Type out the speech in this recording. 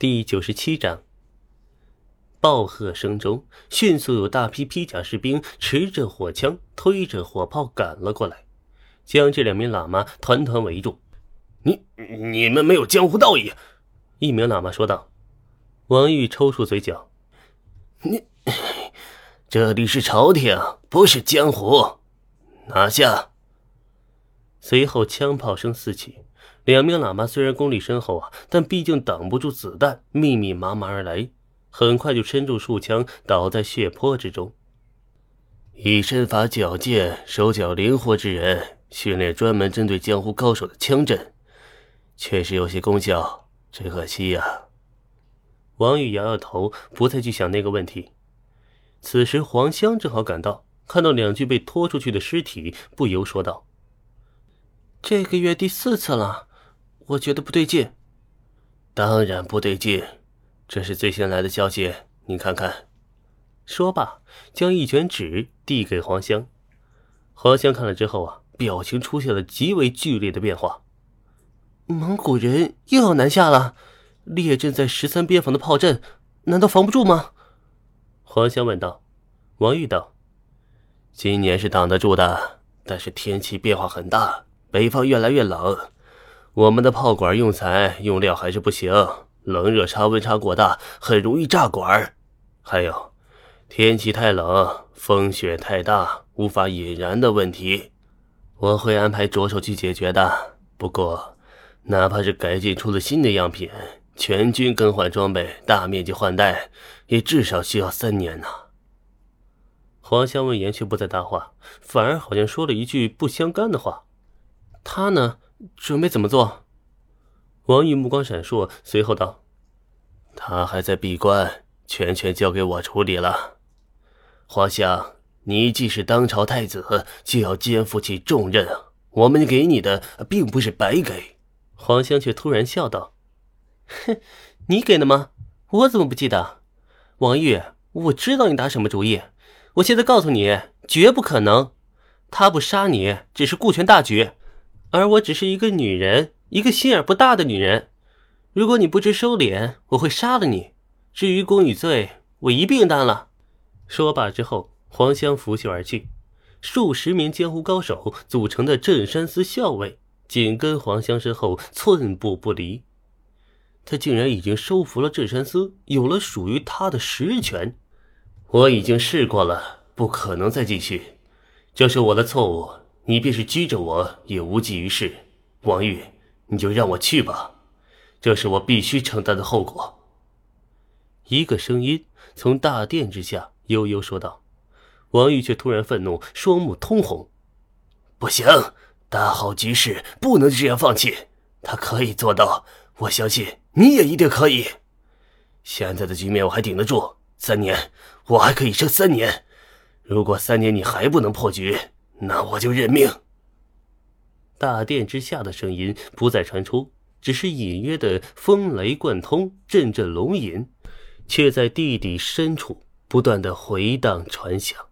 第九十七章。暴喝声中，迅速有大批披甲士兵持着火枪、推着火炮赶了过来，将这两名喇嘛团团围住。你你们没有江湖道义！一名喇嘛说道。王玉抽搐嘴角：“你这里是朝廷，不是江湖，拿下！”随后枪炮声四起，两名喇嘛虽然功力深厚啊，但毕竟挡不住子弹密密麻麻而来，很快就身中数枪，倒在血泊之中。以身法矫健、手脚灵活之人训练专门针对江湖高手的枪阵，确实有些功效，只可惜呀。王宇摇摇头，不再去想那个问题。此时，黄香正好赶到，看到两具被拖出去的尸体，不由说道：“这个月第四次了，我觉得不对劲。”“当然不对劲，这是最新来的消息，你看看。”说罢，将一卷纸递给黄香。黄香看了之后啊，表情出现了极为剧烈的变化。蒙古人又要南下了。列阵在十三边防的炮阵，难道防不住吗？黄香问道。王玉道：“今年是挡得住的，但是天气变化很大，北方越来越冷，我们的炮管用材用料还是不行，冷热差温差过大，很容易炸管。还有，天气太冷，风雪太大，无法引燃的问题，我会安排着手去解决的。不过，哪怕是改进出了新的样品。”全军更换装备，大面积换代，也至少需要三年呢。黄香闻言却不再答话，反而好像说了一句不相干的话。他呢，准备怎么做？王宇目光闪烁，随后道：“他还在闭关，全权交给我处理了。黄香，你既是当朝太子，就要肩负起重任！我们给你的并不是白给。”黄香却突然笑道。哼，你给的吗？我怎么不记得？王玉，我知道你打什么主意。我现在告诉你，绝不可能。他不杀你，只是顾全大局，而我只是一个女人，一个心眼不大的女人。如果你不知收敛，我会杀了你。至于功与罪，我一并担了。说罢之后，黄香拂袖而去。数十名江湖高手组成的镇山司校尉紧跟黄香身后，寸步不离。他竟然已经收服了镇山司，有了属于他的实权。我已经试过了，不可能再继续，这是我的错误。你便是拘着我，也无济于事。王玉，你就让我去吧，这是我必须承担的后果。一个声音从大殿之下悠悠说道。王玉却突然愤怒，双目通红。不行，大好局势不能这样放弃。他可以做到，我相信。你也一定可以。现在的局面我还顶得住，三年我还可以撑三年。如果三年你还不能破局，那我就认命。大殿之下的声音不再传出，只是隐约的风雷贯通，阵阵龙吟，却在地底深处不断的回荡传响。